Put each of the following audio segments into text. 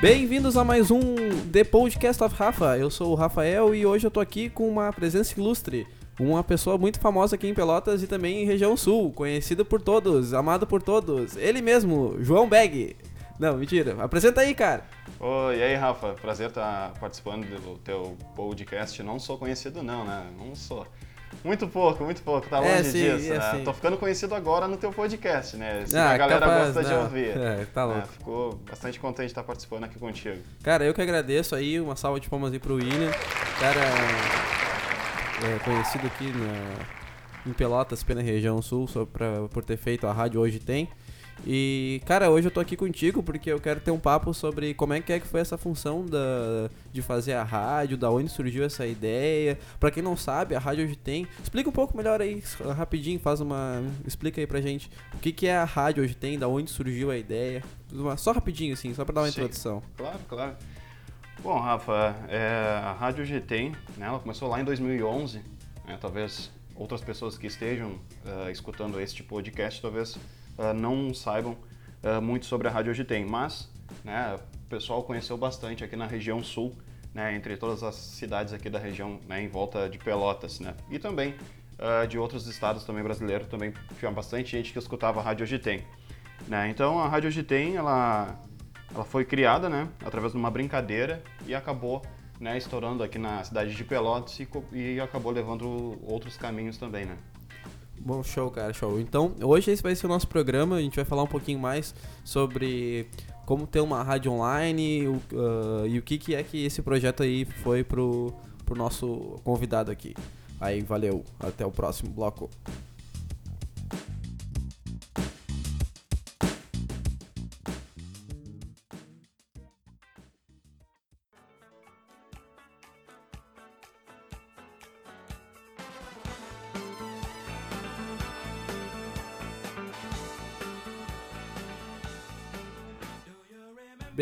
Bem-vindos a mais um The Podcast of Rafa. Eu sou o Rafael e hoje eu tô aqui com uma presença ilustre. Uma pessoa muito famosa aqui em Pelotas e também em região sul, conhecido por todos, amado por todos. Ele mesmo, João Beg. Não, mentira. Apresenta aí, cara. Oi, e aí, Rafa? Prazer estar participando do teu podcast. Não sou conhecido não, né? Não sou. Muito pouco, muito pouco, tá É, longe sim, disso. é, né? sim. Tô ficando conhecido agora no teu podcast, né? Ah, a galera capaz, gosta de não. ouvir. É, tá louco. É, ficou bastante contente de estar participando aqui contigo. Cara, eu que agradeço aí, uma salva de palmas aí pro William. Cara, é, conhecido aqui na, em Pelotas, pela região sul, só pra, por ter feito a rádio Hoje Tem. E, cara, hoje eu tô aqui contigo porque eu quero ter um papo sobre como é que é que foi essa função da, de fazer a rádio, da onde surgiu essa ideia. Pra quem não sabe, a rádio Hoje Tem. Explica um pouco melhor aí, rapidinho, faz uma. Explica aí pra gente o que, que é a rádio Hoje Tem, da onde surgiu a ideia. Só rapidinho, assim, só pra dar uma Sim. introdução. Claro, claro. Bom, Rafa, é, a Rádio GT, né, ela começou lá em 2011. né, talvez outras pessoas que estejam ah, escutando este podcast talvez ah, não saibam ah, muito sobre a Rádio GT, mas né, o pessoal conheceu bastante aqui na região sul, né, entre todas as cidades aqui da região, né, em volta de Pelotas, né, e também ah, de outros estados também brasileiros, também tinha bastante gente que escutava a Rádio GT. Né? Então a Rádio Gitem, ela, ela foi criada né, através de uma brincadeira e acabou né, estourando aqui na cidade de Pelotas e, e acabou levando outros caminhos também. Né? Bom, show, cara, show. Então, hoje esse vai ser o nosso programa. A gente vai falar um pouquinho mais sobre como ter uma rádio online ah, e o que, que é que esse projeto aí foi pro, pro nosso convidado aqui. Aí, valeu. Até o próximo bloco.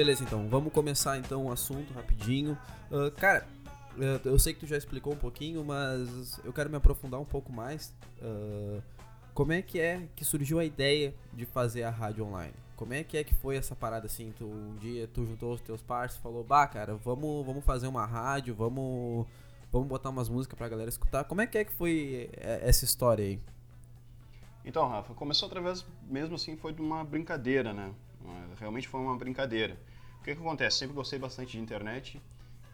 Beleza, então, vamos começar então o assunto rapidinho. Ah, cara, eh, eu sei que tu já explicou um pouquinho, mas eu quero me aprofundar um pouco mais. Ah, como é que é que surgiu a ideia de fazer a rádio online? Como é que é que foi essa parada assim? Tu, um dia tu juntou os teus parceiros falou, bah, cara, vamos, vamos fazer uma rádio, vamos, vamos botar umas músicas pra galera escutar. Como é que é que foi eh, essa história aí? Então, Rafa, começou através, mesmo assim, foi de uma brincadeira, né? Realmente foi uma brincadeira. O que, que acontece? Sempre gostei bastante de internet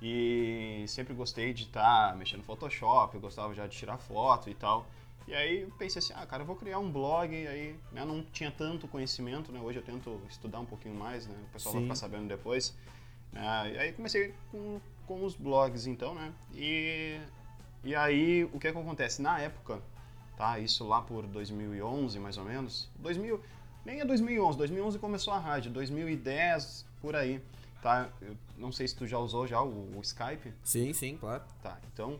e sempre gostei de estar mexendo no Photoshop, eu gostava já de tirar foto e tal. E aí eu pensei assim, ah, cara, eu vou criar um blog, e aí né, não tinha tanto conhecimento, né? Hoje eu tento estudar um pouquinho mais, né? O pessoal Sim. vai ficar sabendo depois. né? e aí comecei com, com os blogs, então, né? E, e aí, o que que acontece? Na época, tá? Isso lá por 2011, mais ou menos. 2000, nem é 2011, 2011 começou a rádio, 2010 por aí, tá? Eu não sei se tu já usou já o, o Skype. Sim, sim, claro. Tá, então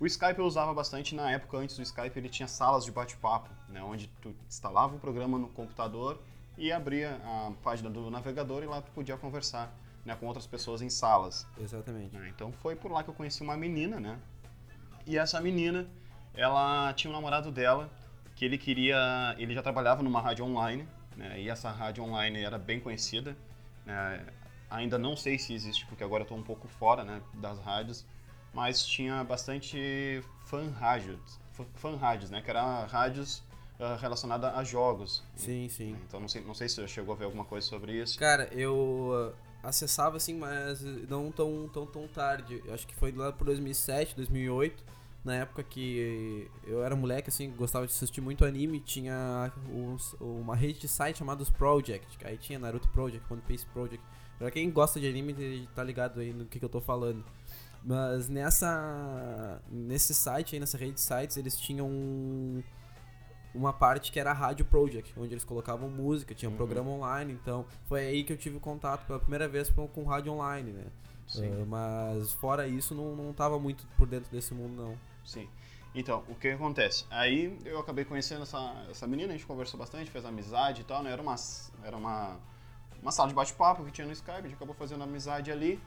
o Skype eu usava bastante na época antes do Skype, ele tinha salas de bate-papo, né, onde tu instalava o programa no computador e abria a página do navegador e lá tu podia conversar, né, com outras pessoas em salas. Exatamente. né. Então foi por lá que eu conheci uma menina, né? E essa menina, ela tinha um namorado dela que ele queria, ele já trabalhava numa rádio online, né? E essa rádio online era bem conhecida, né? Ainda não sei se existe porque agora eu tô um pouco fora, né, das rádios, mas tinha bastante fan rádios, fa- fan rádios, né, que eram rádios ah, relacionadas a jogos. Sim, sim. Então não sei, não sei se você chegou a ver alguma coisa sobre isso. Cara, eu ah, acessava assim, mas não tão, tão, tão tarde. Eu acho que foi lá por 2007, 2008, na época que eu era moleque, assim, gostava de assistir muito anime. Tinha uns- uma rede de site chamada os Project. Aí tinha Naruto Project, One Piece Project. Pra quem gosta de anime, tá ligado aí no que, que eu tô falando. Mas nessa. Nesse site aí, nessa rede de sites, eles tinham um- uma parte que era a Rádio Project, onde eles colocavam música, tinha um Uhum. programa online, então foi aí que eu tive contato pela primeira vez com, com rádio online, né? Ah, mas fora isso, não, não tava muito por dentro desse mundo, não. Sim. Então, o que acontece? Aí eu acabei conhecendo essa, essa menina, a gente conversou bastante, fez amizade e tal, né? Era uma, era uma, uma sala de bate-papo que tinha no Skype, a gente acabou fazendo amizade ali.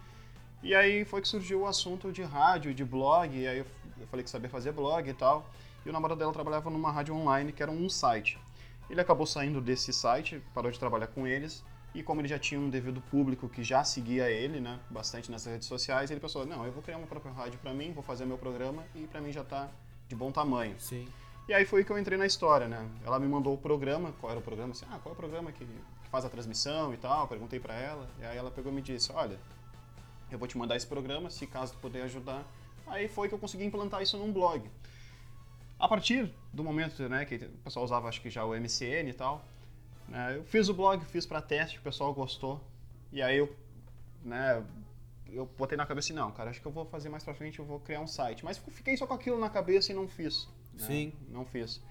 E aí foi que surgiu o assunto de rádio, de blog, e aí eu, eu falei que sabia fazer blog e tal. E o namorado dela trabalhava numa rádio online, que era um site. Ele acabou saindo desse site, parou de trabalhar com eles, E como ele já tinha um devido público que já seguia ele, né, bastante nessas redes sociais, ele pensou, não, eu vou criar uma própria rádio para mim, vou fazer meu programa e para mim já tá de bom tamanho. Sim. E aí foi que eu entrei na história, né? Ela me mandou o programa, qual era o programa? Assim, ah, qual é o programa que, que faz a transmissão e tal? Perguntei para ela. E aí ela pegou e me disse, olha, eu vou te mandar esse programa, se caso tu puder ajudar. Aí foi que eu consegui implantar isso num blog. A partir do momento, né, que o pessoal usava acho que já o MCN e tal, eu fiz o blog, fiz para teste, o pessoal gostou. E aí eu, né, eu botei na cabeça assim, não, cara, acho que eu vou fazer mais pra frente, eu vou criar um site. Mas fiquei só com aquilo na cabeça e não fiz. Né? Sim. Não fiz.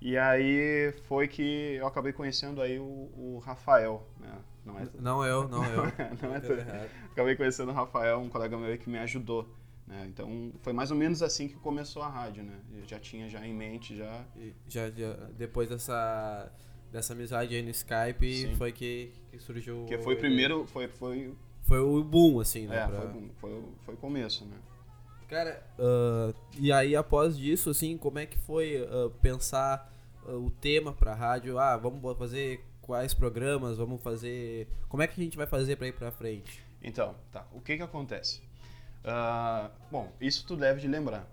E aí foi que eu acabei conhecendo aí o, o Rafael, né? Não, é... não eu, não eu. não é tu. Acabei conhecendo o Rafael, um colega meu que me ajudou. Né? Então foi mais ou menos assim que começou a rádio, né? Eu já tinha já em mente já. já, já depois dessa dessa amizade aí no Skype Sim. foi que, que surgiu. Que foi o primeiro, foi foi foi o boom assim, né? É, pra... foi, foi, foi o começo, né? Cara, uh, e aí após disso, assim, como é que foi uh, pensar uh, o tema pra rádio? Ah, vamos fazer quais programas, vamos fazer... Como é que a gente vai fazer pra ir pra frente? Então, tá, o que que acontece? bom, isso tu deve de lembrar.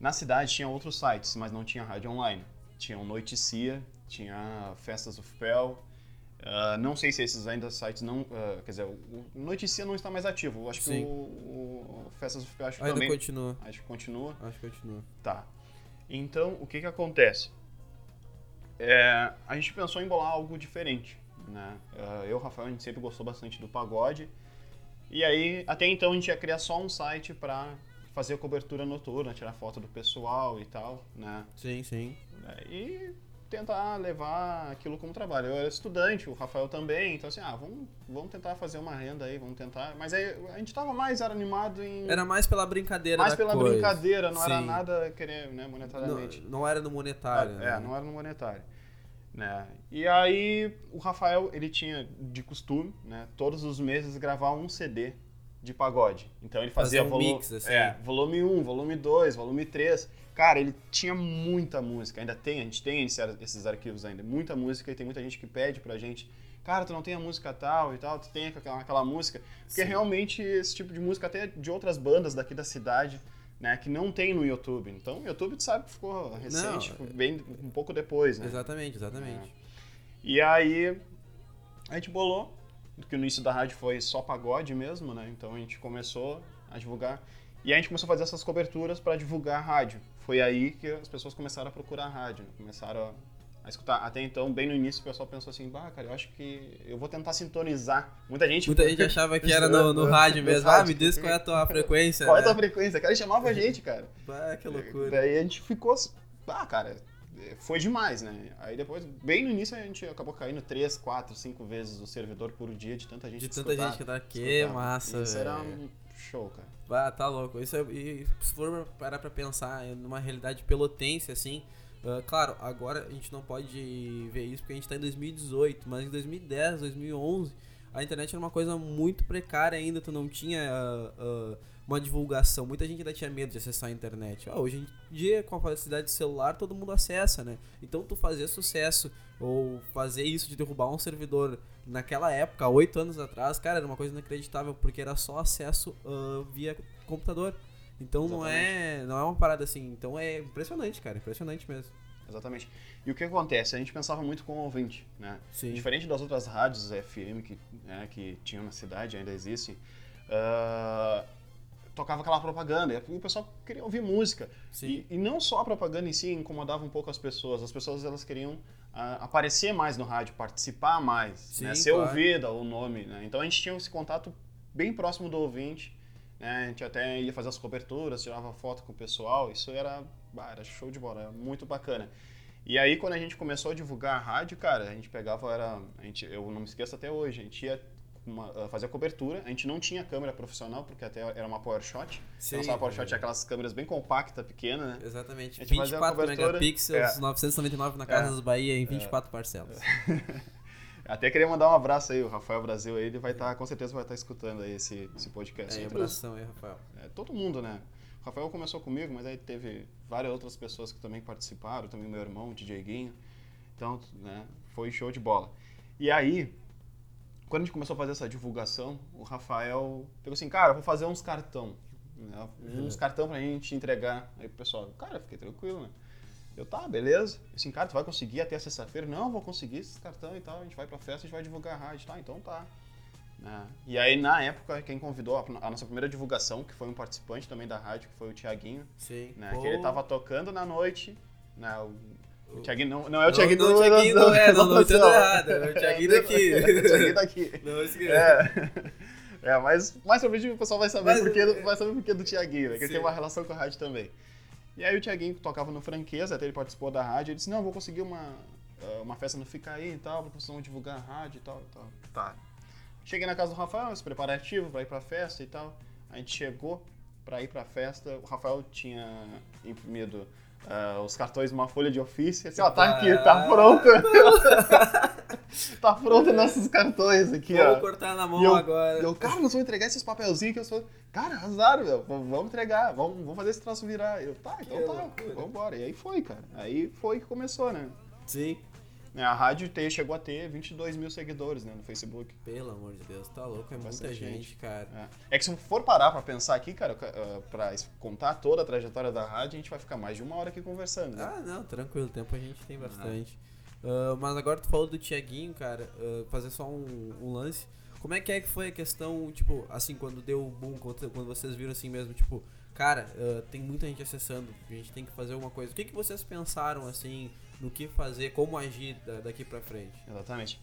Na cidade tinha outros sites, mas não tinha rádio online. Tinha o Noiticia, tinha Festas of Pel, Uh, não sei se esses ainda sites não. Uh, quer dizer, o Notícia não está mais ativo. Acho Sim. que o, o Festas of acho que ainda também. continua. Acho que continua. Acho que continua. Tá. Então, o que que acontece? É, a gente pensou em bolar algo diferente. Né? Uh, eu e o Rafael, a gente sempre gostou bastante do pagode. E aí, até então, a gente ia criar só um site para fazer cobertura noturna, tirar foto do pessoal e tal, né? Sim, sim. E tentar levar aquilo como trabalho. Eu era estudante, o Rafael também, então assim, ah, vamos, vamos tentar fazer uma renda aí, vamos tentar. Mas aí a gente tava mais era animado em. Era mais pela brincadeira, Mais pela coisa. brincadeira, não Sim. era nada querer, né, monetariamente. Não, não era no monetário. É, né? é, não era no monetário. Né? E aí o Rafael, ele tinha de costume, né, todos os meses gravar um CD de pagode. Então ele fazia um volume, mix, assim. é, volume 1, volume 2, volume 3. Cara, ele tinha muita música, ainda tem, a gente tem esses arquivos ainda, muita música e tem muita gente que pede pra gente, cara, tu não tem a música tal e tal, tu tem aquela, aquela música. Porque Sim. realmente esse tipo de música, até de outras bandas daqui da cidade, né, que não tem no YouTube. Então, o YouTube tu sabe que ficou recente, não, bem um pouco depois, né? Exatamente, exatamente. É. E aí a gente bolou, que no início da rádio foi só pagode mesmo, né? Então a gente começou a divulgar e a gente começou a fazer essas coberturas para divulgar a rádio. Foi aí que as pessoas começaram a procurar a rádio, né? começaram a, a, escutar. Até então, bem no início, o pessoal pensou assim, bah, cara, eu acho que eu vou tentar sintonizar. Muita gente... Muita gente achava que era no, no rádio mesmo. ah, me diz qual é a tua frequência. Qual né? é a tua frequência? Cara, chamava a gente, cara. bah, que loucura. Daí a gente ficou... Ah, cara, foi demais, né? Aí depois, bem no início, a gente acabou caindo 3, 4, 5 vezes o servidor por dia de tanta gente De tanta gente que tá aqui, massa, Isso era um show, cara. Ah, tá louco. Isso é, e se for parar pra pensar numa realidade pelotense, assim, uh, claro, agora a gente não pode ver isso porque a gente tá em 2018, mas em 2010, 2011, a internet era uma coisa muito precária ainda, tu não tinha uh, uh, uma divulgação. Muita gente ainda tinha medo de acessar a internet. hoje em dia, com a facilidade de celular, todo mundo acessa, né? Então tu fazer sucesso ou fazer isso de derrubar um servidor naquela época, oito anos atrás, cara, era uma coisa inacreditável, porque era só acesso uh, via computador. Então não é, não é uma parada assim. Então é impressionante, cara. Impressionante mesmo. Exatamente. E o que acontece? A gente pensava muito com o ouvinte, né? Sim. Diferente das outras rádios FM que, né, que tinham na cidade, ainda existem, uh, tocava aquela propaganda. E o pessoal queria ouvir música. E, e não só a propaganda em si incomodava um pouco as pessoas. As pessoas elas queriam aparecer mais no rádio, participar mais, né? Sim, né? ser claro. ouvida o nome. Né? Então a gente tinha esse contato bem próximo do ouvinte. Né? A gente até ia fazer as coberturas, tirava foto com o pessoal. Isso era, era show de bola, era muito bacana. E aí quando a gente começou a divulgar a rádio, cara, a gente pegava, era, a gente, eu não me esqueço até hoje, a gente ia uma, uh, fazer a cobertura. A gente não tinha câmera profissional, porque até era uma PowerShot. Sim. Então, a PowerShot é aquelas câmeras bem compactas, pequenas, né? Exatamente. 24 megapixels, é. 999 na Casa é. dos Bahia, em 24 é. parcelas. Até queria mandar um abraço aí, o Rafael Brasil ele vai estar, tá, com certeza vai estar tá escutando aí esse, esse podcast. É, abração aí, Rafael. É, todo mundo, né? O Rafael começou comigo, mas aí teve várias outras pessoas que também participaram, também meu irmão, o DJ Guinho. Então, né, foi show de bola. E aí, quando a gente começou a fazer essa divulgação, o Rafael pegou assim, cara, vou fazer uns cartão. Né? Uns cartão pra gente entregar aí pro pessoal. Cara, fiquei tranquilo, né? Eu, tá, beleza. Assim, cara, tu vai conseguir até sexta-feira? Não, vou conseguir esses cartão e tal. A gente vai pra festa, a gente vai divulgar a rádio. Tá, então tá. Né? E aí, na época, quem convidou a, a nossa primeira divulgação, que foi um participante também da rádio, que foi o Tiaguinho. Sim. Né? Que ele tava tocando na noite. Né? O, o Tiaguinho não, não é o Tiaguinho não, do... não, Thiaguinho não, é, não, não, do- entendo errado. É o Thiaguinho daqui. É o Thiaguinho daqui. Não, esse que É. É, mas mais pra frente o pessoal vai saber Mas- porque vai saber porque do Tiaguinho, né? Que ele tem uma relação com a rádio também. E aí o Tiaguinho tocava no Franqueza, até ele participou da rádio, ele disse, não, vou conseguir uma, eh, uma festa no Fica aí e tal, pra vocês vão divulgar a rádio e tal e tal. Tá. Cheguei na casa do Rafael, esse preparativo pra ir pra festa e tal. A gente chegou pra ir pra festa, o Rafael tinha imprimido ah, os cartões numa folha de ofício, assim, ó, tá aqui, tá pronto. tá pronto nossos cartões aqui, ó. Vamos cortar na mão E eu, agora. eu, cara, nós vamos entregar esses papelzinhos que eu sou. Cara, azar, meu. Vamos entregar, vamos, vamos fazer esse troço virar. Eu, tá, então Que tá, loucura. vamos embora. E aí foi, cara. Aí foi que começou, né? Sim. É, A rádio te- chegou a ter 22 mil seguidores, né, no Facebook. Pelo amor de Deus, tá louco, é muita Bastante gente, gente. cara. É. É que se for parar pra pensar aqui, cara, ca- pra contar toda a trajetória da rádio, a gente vai ficar mais de uma hora aqui conversando, né? Ah, não, tranquilo, tempo a gente tem bastante. Ah, mas agora tu falou do Tiaguinho, cara, ah, fazer só um, um lance. Como é que é que foi a questão, tipo, assim, quando deu o boom, quando, quando vocês viram assim mesmo, tipo, cara, ah, tem muita gente acessando, a gente tem que fazer alguma coisa. O que, que vocês pensaram, assim, no que fazer, como agir da- daqui pra frente? Exatamente.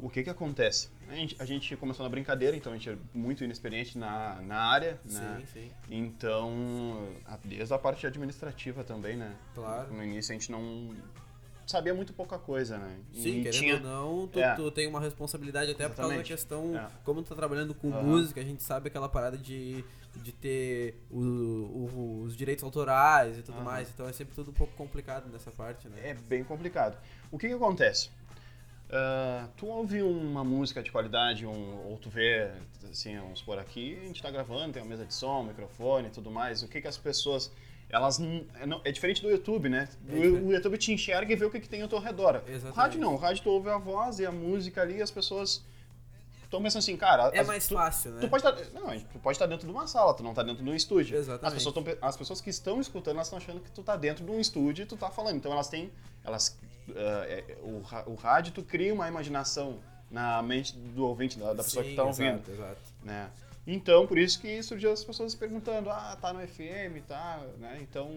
O que que acontece? A gente, a gente começou na brincadeira, então a gente é muito inexperiente na, na área, né? Sim, sim, Então, a- desde a parte administrativa também, né? claro. No início a gente não sabia muito pouca coisa, né? Sim, E querendo tinha... ou não, tu, É. tu tem uma responsabilidade até por causa da Exatamente. questão, É. como tu tá trabalhando com Aham. música, a gente sabe aquela parada de, de ter o- o- os direitos autorais e tudo Aham. mais, então é sempre tudo um pouco complicado nessa parte, né? É bem complicado. O que que acontece? Ah, tu ouve uma música de qualidade, um, ou tu vê, assim, vamos por aqui, a gente tá gravando, tem uma mesa de som, microfone e tudo mais. O que que as pessoas, elas, é, não- é diferente do YouTube, né? É O, o YouTube te enxerga e vê o que que tem ao teu redor. Exatamente. O rádio não, o rádio tu ouve a voz e a música ali e as pessoas estão pensando assim, cara... É as- mais tu, fácil, né? Tu pode estar, não, tu pode estar dentro de uma sala, tu não tá dentro de um estúdio. Exatamente. As pessoas, tão as pessoas que estão escutando, elas estão achando que tu tá dentro de um estúdio e tu tá falando. Então elas têm, elas, ah, é, o, o rádio tu cria uma imaginação na mente do ouvinte, da, da pessoa que Sim, tá ouvindo, Exato, exato. né? Então, por isso que surgiu as pessoas perguntando, ah, tá no FM, tá, né? Então,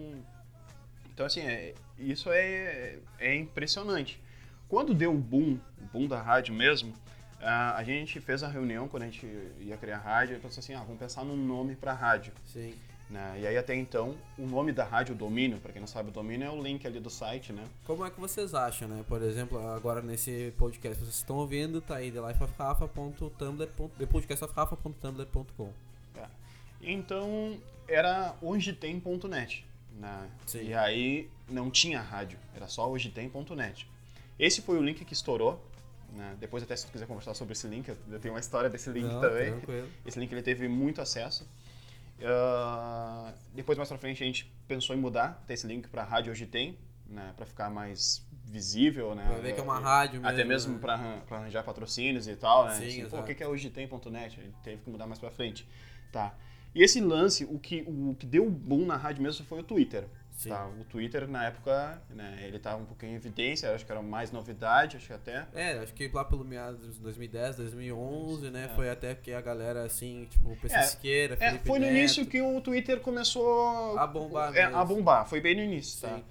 então assim, é, isso é, é impressionante. Quando deu o boom, o boom da rádio mesmo, ah, a gente fez a reunião quando a gente ia criar a rádio e pensou assim, ah, vamos pensar num nome pra rádio. Sim. Né? E aí até então, o nome da rádio, domínio, pra quem não sabe o domínio, é o link ali do site, né? Como é que vocês acham, né? Por exemplo, agora nesse podcast, vocês estão ouvindo, tá aí, thelifeofrafa.tumblr.com É. Então, era hojetem.net. Né? Sim. E aí não tinha rádio, era só hojetem.net. Esse foi o link que estourou. Né? Depois até se tu quiser conversar sobre esse link, eu tenho uma história desse link Não, também. tranquilo. Esse link ele teve muito acesso. Ah, depois mais pra frente a gente pensou em mudar ter esse link para rádio hoje tem, né, para ficar mais visível, né? Pra ver que é uma rádio mesmo. Até mesmo né? para arranjar patrocínios e tal, né? Sim, Assim, pô, o que é hoje tem.net? A gente teve que mudar mais pra frente. Tá. E esse lance, o que, o que deu boom na rádio mesmo foi o Twitter. Tá? O Twitter, na época, né, ele tava um pouquinho em evidência, acho que era mais novidade, acho que até. É, acho que lá pelo meados de 2010, 2011, né? É. Foi até que a galera, assim, tipo, o PC É, Siqueira, É, foi no Neto, início que o Twitter começou A bombar É, a bombar, foi bem no início, tá? Sim.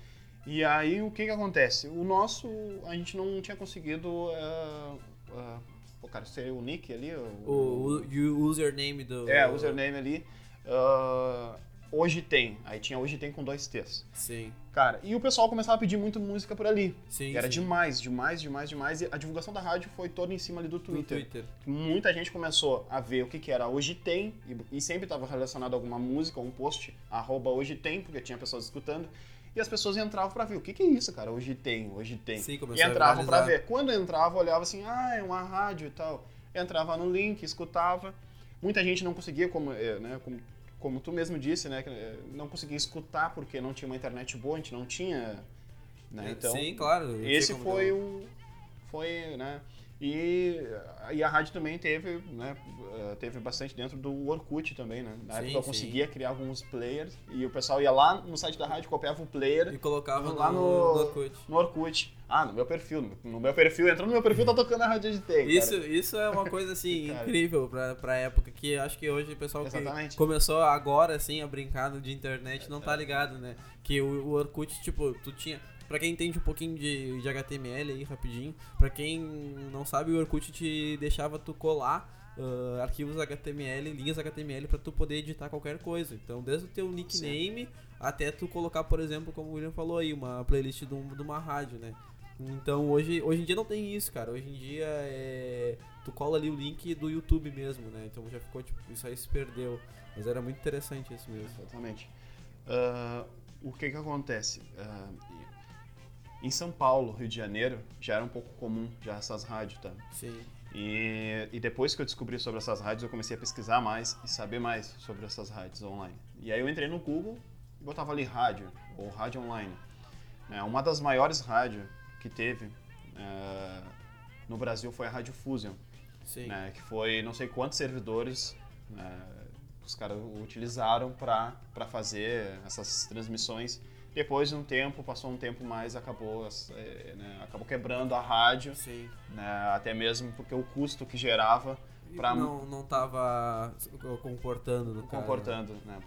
E aí o que que acontece? O nosso, a gente não tinha conseguido. Uh, uh, pô, cara, ser o nick ali. O, o, o username do... É, o username ali. uh, hoje tem. Aí tinha hoje tem com dois T's. Sim, Cara, e o pessoal começava a pedir muito música por ali. sim, E era sim. demais, demais, demais, demais. E a divulgação da rádio foi toda em cima ali do Do Twitter. Twitter. Muita gente começou a ver o que, que era Hoje Tem, e, e sempre estava relacionado a alguma música um post, arroba Hoje Tem, porque tinha pessoas escutando. E as pessoas entravam pra ver o que, que é isso, cara. Hoje tem, hoje tem. Sim, e começou a entravam pra viralizar. ver. Quando entrava, olhava assim, ah, é uma rádio e tal. Entrava no link, escutava. Muita gente não conseguia, como, eh, né, como, como tu mesmo disse, né, eh, não conseguia escutar porque não tinha uma internet boa, a gente não tinha. Né, então, Sim, claro. esse foi o. Foi, né? E e a rádio também teve, né, eh, teve bastante dentro do Orkut também, né? Na Sim, época eu sim. conseguia criar alguns players e o pessoal ia lá no site da rádio, copiava o player E colocava lá no, no, no Orkut. no Orkut. Ah, no meu perfil. No, meu perfil, entrou no meu perfil, tá tocando a Rádio Agitei, Isso, isso é uma coisa assim incrível pra, pra época que acho que hoje o pessoal que Exatamente. começou agora assim a brincar de internet não tá ligado, né? Que o, o Orkut, tipo, tu tinha. Pra quem entende um pouquinho de, de HTML aí, rapidinho, pra quem não sabe, o Orkut te deixava tu colar ah, arquivos HTML, linhas HTML pra tu poder editar qualquer coisa. Então, desde o teu nickname até tu colocar, por exemplo, como o William falou aí, uma playlist de, um- de uma rádio, né? Então hoje, hoje em dia não tem isso, cara. Hoje em dia é. Tu cola ali o link do YouTube mesmo, né? Então já ficou, tipo, isso aí se perdeu. Mas era muito interessante isso mesmo. Exatamente. Ah, o que que acontece? Ah, em São Paulo, Rio de Janeiro, já era um pouco comum já essas rádios, tá? Sim. E, e depois que eu descobri sobre essas rádios, eu comecei a pesquisar mais e saber mais sobre essas rádios online. E aí eu entrei no Google e botava ali rádio, ou rádio online. né? uma das maiores rádios que teve eh, no Brasil foi a Rádio Fusion, né? que foi não sei quantos servidores né, os caras utilizaram para fazer essas transmissões. Depois de um tempo, passou um tempo mais, acabou, eh, né, acabou quebrando a rádio Sim. né, até mesmo porque o custo que gerava para Não, não tava comportando no caso, né? comportando, né,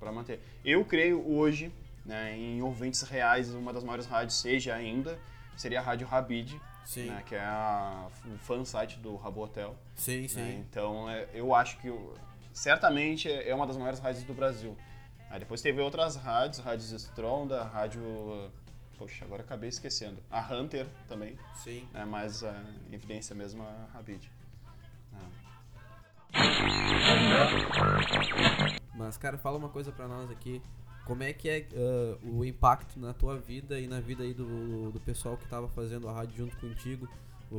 para manter. Eu creio hoje, né, em ouvintes reais, uma das maiores rádios seja ainda seria a rádio Rabid, Sim. né, que é a, o fan site do Rabo Hotel. Sim, sim. né, então é, eu acho que certamente é uma das maiores rádios do Brasil. Aí depois teve outras rádios, rádios Stronda, rádio Poxa, agora acabei esquecendo. A Hunter também, Sim. né, mas a evidência mesmo é a Rabid. né. Mas, cara, fala uma coisa pra nós aqui. Como é que é ah, o impacto na tua vida e na vida aí do, do pessoal que tava fazendo a rádio junto contigo?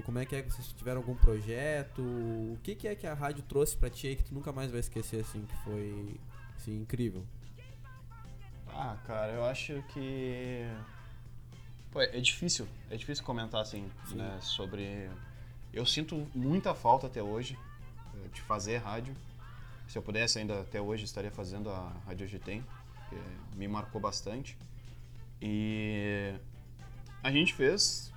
Como é que é que vocês tiveram algum projeto? O que, que é que a rádio trouxe pra ti aí que tu nunca mais vai esquecer, assim, que foi assim, incrível? Ah, cara, eu acho que. Pô, é difícil, é difícil comentar assim, Sim. né, sobre. Eu sinto muita falta até hoje eh, de fazer rádio. Se eu pudesse ainda até hoje estaria fazendo a Rádio Gitem, que me marcou bastante. E a gente fez,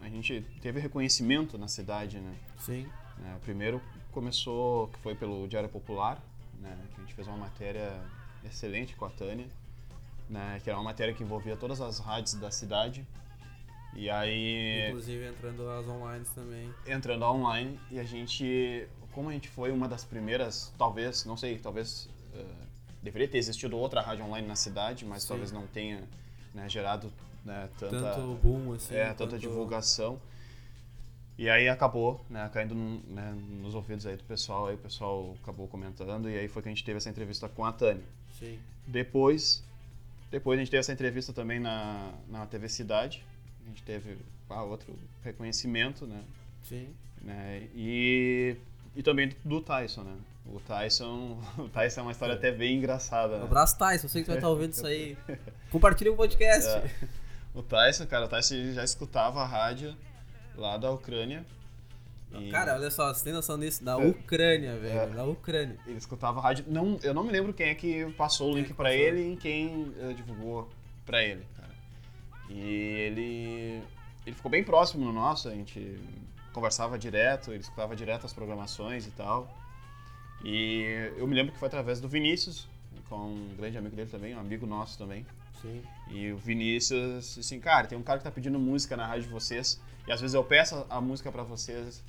a gente teve reconhecimento na cidade, né? Sim. né? Primeiro começou, que foi pelo Diário Popular, né? que a gente fez uma matéria excelente com a Tânia, né? que era uma matéria que envolvia todas as rádios da cidade. E aí, Inclusive entrando as online também. entrando online, e a gente, como a gente foi uma das primeiras, talvez, não sei, talvez eh, deveria ter existido outra rádio online na cidade, mas Sim. talvez não tenha né, gerado né, tanta, Tanto boom, assim. é, tanta quanto- divulgação. E aí acabou, né, caindo né, nos ouvidos aí do pessoal, aí o pessoal acabou comentando, e aí foi que a gente teve essa entrevista com a Tânia. Sim. Depois, depois a gente teve essa entrevista também na, na TV Cidade, a gente teve ah, outro reconhecimento, né, Sim. né, e, e também do Tyson, né. O Tyson, o Tyson é uma história até bem engraçada, Um né. abraço, Tyson. Eu sei que tu vai estar ouvindo isso aí. Compartilha o podcast. É. O Tyson, cara, o Tyson já escutava a rádio lá da Ucrânia. E Cara, olha só, você tem noção disso? Da É. Ucrânia, velho. É. Da Ucrânia. ele escutava a rádio. Não, eu não me lembro quem é que passou o é link pra passou? ele e quem eh, divulgou pra ele, cara. E ele ele ficou bem próximo no nosso, a gente conversava direto, ele escutava direto as programações e tal. E eu me lembro que foi através do Vinícius, com um grande amigo dele também, um amigo nosso também. Sim. E o Vinícius, assim, cara, tem um cara que tá pedindo música na rádio de vocês, e às vezes eu peço a música pra vocês,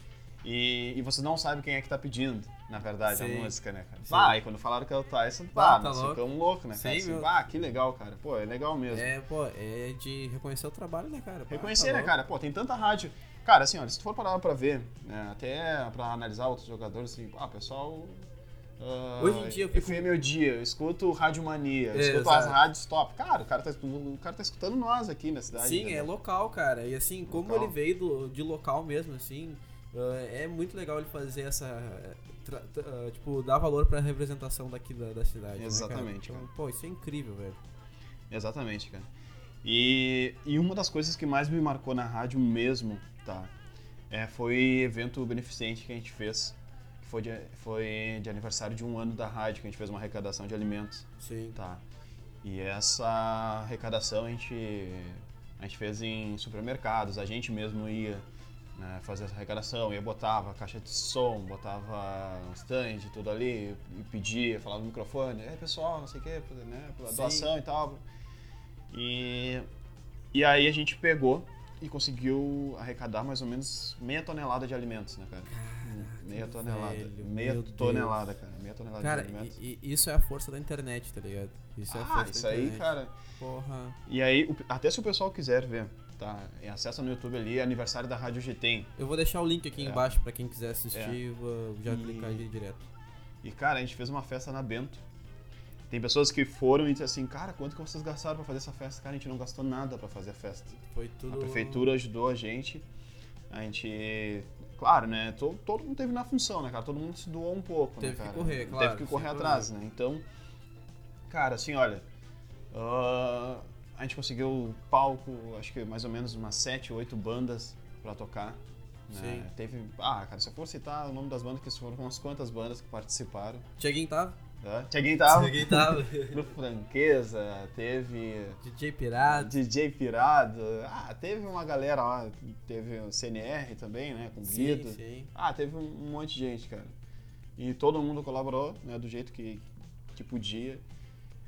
e, e vocês não sabem quem é que tá pedindo, na verdade, Sim. a música, né, cara? Sim. Bah, e quando falaram que é o Tyson, Bah, bah, tá nós louco. ficamos loucos, né, cara? Sim, Assim, bah, que legal, cara. Pô, é legal mesmo. É, pô, é de reconhecer o trabalho, né, cara? Pá, Reconhecer, tá né, cara? Pô, tem tanta rádio. Cara, assim, olha, se tu for parar pra ver, né, até pra analisar outros jogadores, assim, ah, pessoal. ah, Hoje em dia eu fico- FM meu dia, eu escuto Rádio Mania, eu É, escuto as exato. rádios top. Cara, o cara, tá, o cara tá escutando nós aqui na cidade. Sim, entendeu? é local, cara. E assim, como Local. ele veio do, de local mesmo, assim, ah, é muito legal ele fazer essa. ah, tipo, dar valor pra representação daqui da, da cidade. né, Exatamente, cara? Então, cara. pô, isso é incrível, velho. Exatamente, cara. E, e uma das coisas que mais me marcou na rádio mesmo, tá? É, foi evento beneficente que a gente fez. que Foi de, foi de aniversário de um ano da rádio, que a gente fez uma arrecadação de alimentos. Sim. Tá. E essa arrecadação a gente, a gente fez em supermercados, a gente mesmo ia né, fazer essa arrecadação, ia botava caixa de som, botava um stand, tudo ali, e pedia, falava no microfone, é pessoal, não sei o que, né, Sim. doação e tal. E, e aí a gente pegou e conseguiu arrecadar mais ou menos meia tonelada de alimentos, né, cara? meia tonelada. velho, meia meu Deus. tonelada, cara. Meia tonelada Cara, de alimentos. e, e isso é a força da internet, tá ligado? Isso é a ah, força isso da aí, internet. cara. Porra. E aí, até se o pessoal quiser ver, tá? E Acessa no YouTube ali, aniversário da Rádio GT. Eu vou deixar o link aqui É. embaixo pra quem quiser assistir, É. vou já E- clicar aí direto. E, cara, a gente fez uma festa na Bento. Tem pessoas que foram e disseram assim, cara, quanto que vocês gastaram pra fazer essa festa? Cara, a gente não gastou nada pra fazer a festa. Foi tudo. A prefeitura ajudou a gente. A gente... Claro, né? Todo, todo mundo teve na função, né, cara? Todo mundo se doou um pouco, Teve né, que cara? correr, claro, Teve que correr atrás, né? Então, cara, assim, olha... ah, a gente conseguiu palco, acho que mais ou menos umas sete, oito bandas pra tocar. Né? Sim. Teve... Ah, cara, se eu for citar o nome das bandas, que foram umas quantas bandas que participaram. Tiaguinho tava? Né? Tiaguinho tava. Tiaguinho tava. Grupo Franqueza, teve... DJ Pirado. DJ Pirado. Ah, teve uma galera lá. Teve o CNR também, né? Com Sim, Guido. sim. Ah, teve um, um monte de gente, cara. E todo mundo colaborou, né? Do jeito que, que podia.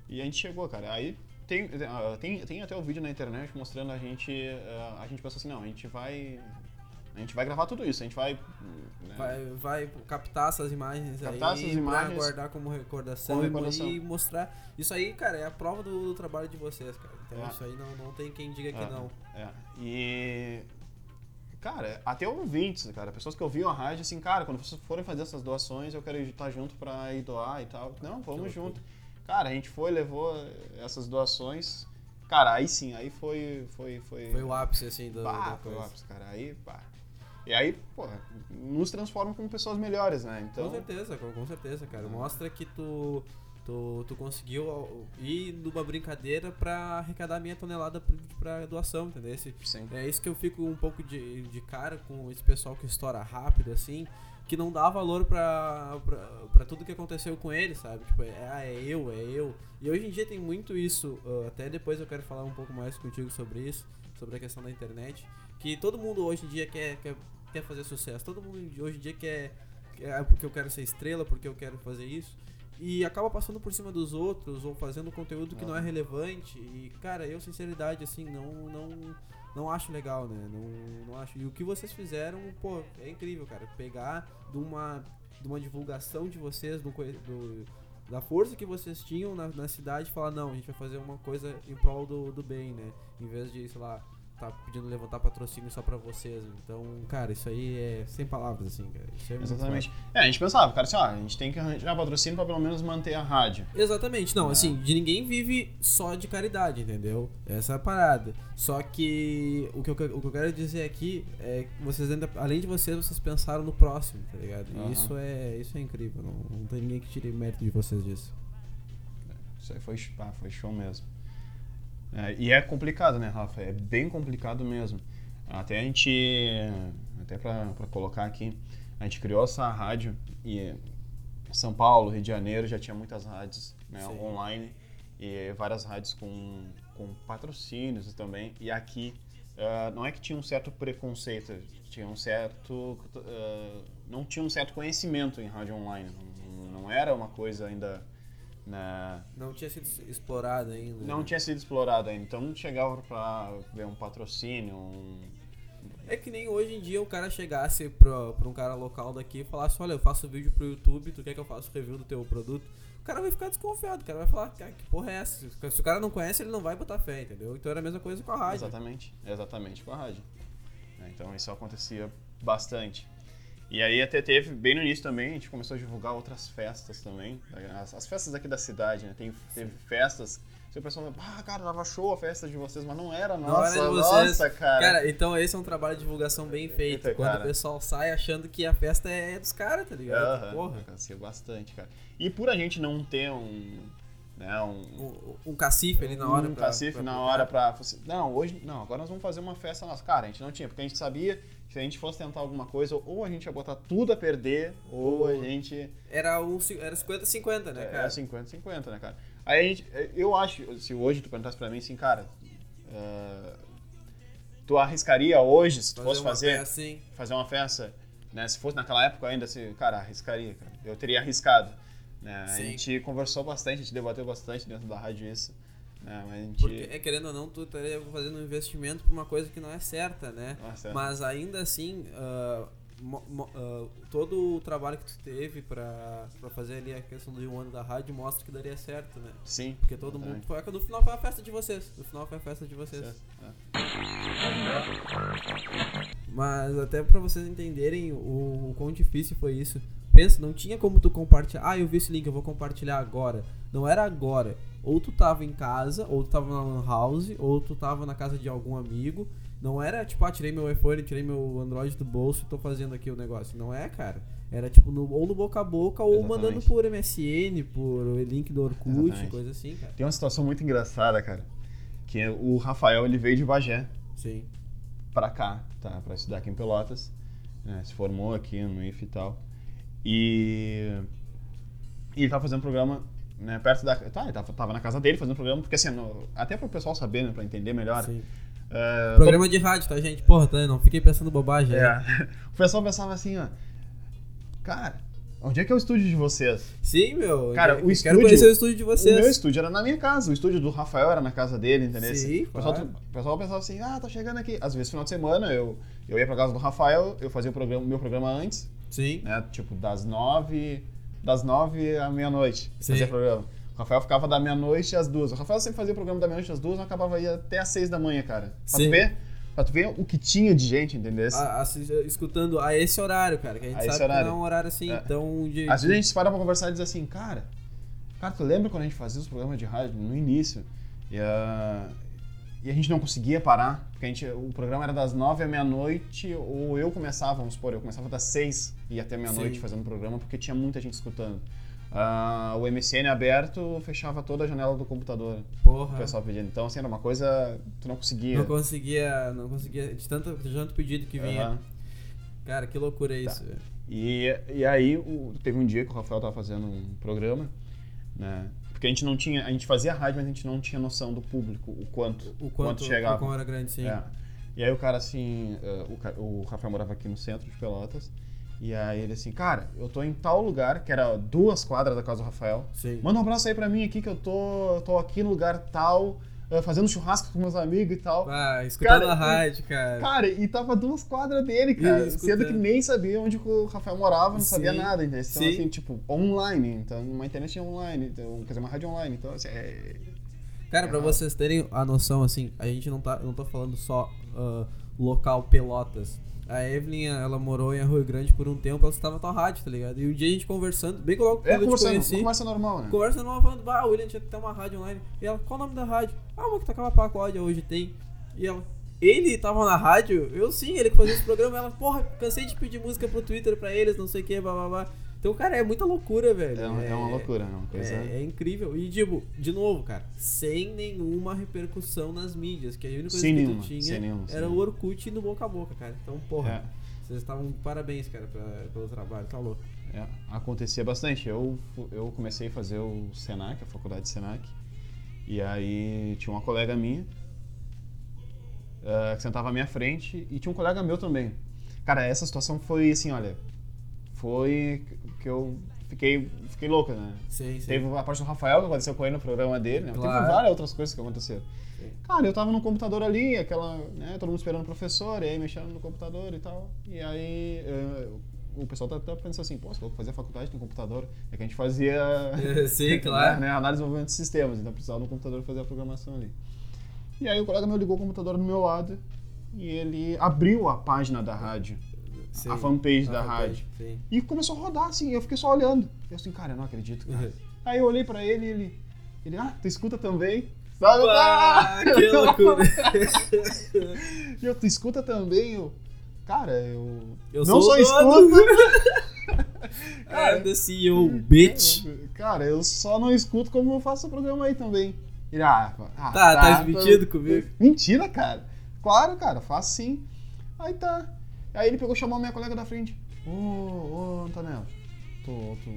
E a gente chegou, cara. Aí tem, ah, tem, tem até o vídeo na internet mostrando a gente. ah, A gente pensou assim, não, a gente vai. A gente vai gravar tudo isso, a gente vai. né, Vai, vai captar essas imagens Captar aí essas imagens guardar como recordação, como recordação. e mostrar. Isso aí, cara, é a prova do, do trabalho de vocês, cara. Então É. isso aí não, não tem quem diga que Ah, não. É. E. Cara, até ouvintes, cara, pessoas que ouviam a rádio, assim, cara, quando vocês forem fazer essas doações, eu quero estar junto pra ir doar e tal. Não, vamos Que junto. Cara, a gente foi, levou essas doações. Cara, aí sim, aí foi. Foi, foi, Foi o ápice, assim, do, da foi o coisa. ápice, cara. Aí, pá. E aí, pô, nos transforma como pessoas melhores, né? Então. Com certeza, com, certeza, cara. Mostra que tu, tu, tu conseguiu ir numa brincadeira pra arrecadar meia tonelada pra, pra doação, entendeu? Esse, Sim. É isso que eu fico um pouco de, de cara com esse pessoal que estoura rápido, assim, que não dá valor pra, pra, pra tudo que aconteceu com ele, sabe? Tipo, é, ah, é eu, é eu. E hoje em dia tem muito isso, ah, até depois eu quero falar um pouco mais contigo sobre isso, sobre a questão da internet, que todo mundo hoje em dia quer, quer, quer fazer sucesso, todo mundo hoje em dia quer, quer ah, porque eu quero ser estrela, porque eu quero fazer isso. E acaba passando por cima dos outros ou fazendo conteúdo que não é relevante. E, cara, eu, sinceridade, assim, não, não, não acho legal, né? Não, não acho. E o que vocês fizeram, pô, é incrível, cara. Pegar de uma, de uma divulgação de vocês, do, do- da força que vocês tinham na, na cidade e falar, não, a gente vai fazer uma coisa em prol do, do bem, né? Em vez de, sei lá, tá pedindo levantar patrocínio só pra vocês. Então, cara, isso aí é sem palavras, assim, cara. Isso é muito Exatamente. É, a gente pensava, cara, assim, ó, a gente tem que arranjar patrocínio pra pelo menos manter a rádio. Exatamente, não, É. assim, de ninguém vive só de caridade, entendeu? Essa é a parada. Só que o que eu, o que eu quero dizer aqui é que vocês ainda, além de vocês, vocês pensaram no próximo, tá ligado? E Aham. isso é, isso é incrível, não, não tem ninguém que tire mérito de vocês disso. Isso aí foi, ah, foi show mesmo. É, e é complicado, né, Rafa? É bem complicado mesmo. Até a gente, até pra colocar aqui, a gente criou essa rádio e São Paulo, Rio de Janeiro já tinha muitas rádios né, online e várias rádios com, com patrocínios também. E aqui ah, não é que tinha um certo preconceito, tinha um certo ah, não tinha um certo conhecimento em rádio online. Não, não era uma coisa ainda né, Não tinha sido explorado ainda. não né? tinha sido explorado ainda, então não chegava pra ver um patrocínio, um... É que nem hoje em dia o cara chegasse pra, pra um cara local daqui e falasse, olha, eu faço vídeo pro YouTube, tu quer que eu faça review do teu produto? O cara vai ficar desconfiado, o cara vai falar, cara, que porra é essa? Se o cara não conhece, ele não vai botar fé, entendeu? Então era a mesma coisa com a rádio. Exatamente, exatamente com a rádio. É, Então isso acontecia bastante. E aí até teve, bem no início também, a gente começou a divulgar outras festas também. As, as festas aqui da cidade, né? Tem, teve festas. Se o pessoal fala, ah, cara, tava show a festa de vocês, mas não era Não nossa, era de vocês. nossa, cara. Cara, então esse é um trabalho de divulgação bem feito. Eita, quando cara. o pessoal sai achando que a festa é dos caras, tá ligado? Aham, Porra. Aconteceu bastante, cara. E por a gente não ter um, né? Um, Um, um cacife ali na hora. um pra- cacife pra- na hora pra. Não, hoje. Não, agora nós vamos fazer uma festa nossa. Cara, a gente não tinha, porque a gente sabia que se a gente fosse tentar alguma coisa, ou a gente ia botar tudo a perder, ou a gente. Era, um, ci- era 50-50, né, É cara? 50-50, né, cara? Aí a gente. Eu acho, se hoje tu perguntasse pra mim assim, cara. eh, tu arriscaria hoje, se tu fosse fazer, festa assim. fazer uma festa, né? Se fosse naquela época ainda, assim, cara, arriscaria, cara. Eu teria arriscado. Né? A gente conversou bastante, a gente debateu bastante dentro da rádio isso. Né? Mas a gente. Porque, é, querendo ou não, tu estaria fazendo um investimento pra uma coisa que não é certa, né? É. Mas ainda assim, mo- ah, todo o trabalho que tu teve pra fazer ali a questão do um ano da rádio mostra que daria certo, né? Sim. Porque todo mundo. Foi, no final foi a festa de vocês. No final foi a festa de vocês. É. Mas até pra vocês entenderem o, o quão difícil foi isso. Pensa, não tinha como tu compartilhar. Ah, eu vi esse link, eu vou compartilhar agora. Não era agora. Ou tu tava em casa, ou tu tava na Lan House, ou tu tava na casa de algum amigo. Não era tipo, ah, tirei meu iPhone, tirei meu Android do bolso e tô fazendo aqui o negócio. Não é, cara. Era tipo, no- ou no boca a boca, ou Exatamente. mandando por MSN, por link do Orkut, Exatamente. coisa assim, cara. Tem uma situação muito engraçada, cara. Que o Rafael ele veio de Bagé Sim. pra cá, tá? Pra estudar aqui em Pelotas. né, Se formou aqui no IF e tal. E. E ele tava fazendo programa né, perto da. Tá, ele tava, tava na casa dele fazendo programa, porque assim, no- até pro pessoal saber, né, pra entender melhor. Sim. é, Programa de rádio, tá, gente? Porra, tá? Não fiquei pensando bobagem. né? É. O pessoal pensava assim, ó. Cara, onde é que é o estúdio de vocês? Sim, meu. Cara, eu o Quero estúdio- conhecer o estúdio de O vocês. meu estúdio era na minha casa, o estúdio do Rafael era na casa dele, entendeu? Sim, o, pessoal, claro. o pessoal pensava assim, ah, tá chegando aqui. Às vezes, final de semana, eu, eu ia pra casa do Rafael, eu fazia o programa, meu programa antes, Sim. né? Tipo, das nove, das nove à meia-noite, fazia programa. O Rafael ficava da meia-noite às duas. O Rafael sempre fazia o programa da meia-noite às duas, não acabava aí até às seis da manhã, cara. Pra Sim. tu ver, pra tu ver o que tinha de gente, entendeu? A- assi- escutando a esse horário, cara. Que a gente A sabe que não é um horário assim É. tão de. Às vezes a gente se para pra conversar e diz assim, cara, cara, tu lembra quando a gente fazia os programas de rádio no início? E, ah, e a gente não conseguia parar, porque a gente, o programa era das nove à meia-noite, ou eu começava, vamos supor, eu começava das seis e até meia-noite fazendo o programa, porque tinha muita gente escutando. Ah, o MCN aberto fechava toda a janela do computador, o Porra. pessoal pedindo. Então, assim, era uma coisa, tu não conseguia. Não conseguia. Não conseguia. De tanto, de tanto pedido que vinha. Aham. Cara, que loucura Tá. isso. E, e aí o- teve um dia que o Rafael tava fazendo um programa, né? Porque a gente não tinha, a gente fazia rádio, mas a gente não tinha noção do público, o quanto, O quanto, chegava. o quão era grande, sim. É. E aí o cara assim, eh, o, o Rafael morava aqui no centro de Pelotas, e aí ele assim, cara, eu tô em tal lugar, que era duas quadras da casa do Rafael, Sim. manda um abraço aí pra mim aqui que eu tô, tô aqui no lugar tal, fazendo churrasco com meus amigos e tal. Ah, escutando Cara, a rádio, cara. Cara, e tava duas quadras dele, cara. Sendo que nem sabia onde o Rafael morava, não sabia Sim. nada. Então, Sim. assim, tipo, online. Então, uma internet online. Então, quer dizer, uma rádio online. Então, assim, é... Cara, pra errado. vocês terem a noção, assim, a gente não tá. Não tô falando só ah, local Pelotas. A Evelyn, ela morou em Rio Grande por um tempo, ela estava na rádio, tá ligado? E um dia a gente conversando, bem logo quando É eu te conversa, conheci. conversa normal, né? Conversa normal falando, bah, o William tinha que ter uma rádio online. E ela, qual o nome da rádio? Ah, uma que tocava pacode, hoje tem. E ela, ele tava na rádio? Eu sim, ele que fazia esse programa. Ela, porra, cansei de pedir música pro Twitter pra eles, não sei o que, blá blá blá. Então, cara, é muita loucura, velho. É, uma- é uma loucura, é uma coisa... É, é incrível. E, tipo, de novo, cara, sem nenhuma repercussão nas mídias, que a única coisa Sem que nenhuma, tu tinha nenhuma, era o. Orkut no boca a boca, cara. Então, porra, É. vocês estavam parabéns, cara, pra- pelo trabalho, tá louco. É, acontecia bastante. Eu, eu comecei a fazer o Senac, a faculdade de Senac, e aí tinha uma colega minha eh, que sentava à minha frente e tinha um colega meu também. Cara, essa situação foi assim, olha, foi que eu fiquei, fiquei louca, né? Sim, sim. Teve a parte do Rafael que aconteceu com ele no programa dele, né? Claro. Teve várias outras coisas que aconteceram. Sim. Cara, eu tava no computador ali, aquela, né, todo mundo esperando o professor, e aí mexendo no computador e tal. E aí eh, o pessoal tá, tá pensando assim, pô, você falou que fazia faculdade no computador. É que a gente fazia Sim, claro. né, análise e desenvolvimento de sistemas, então precisava no computador fazer a programação ali. E aí o colega meu ligou o computador do meu lado e ele abriu a página da rádio, Sim. a fanpage A da rádio. Sim. E começou a rodar assim, eu fiquei só olhando. Eu assim, cara, eu não acredito, cara. Aí eu olhei pra ele e ele, ele, ah, tu escuta também? Sabe? Ah, que loucura. E eu, tu escuta também? Eu, cara, eu, Eu não sou só escuto, I'm the CEO, bitch. Cara, eu só não escuto como eu faço o programa aí também. Ele, ah, ah, Tá, tá mentindo comigo? Mentira, cara. Claro, cara, faço sim. Aí tá. Aí ele pegou e chamou a minha colega da frente. Ô, ô, Antonella, tu, tu,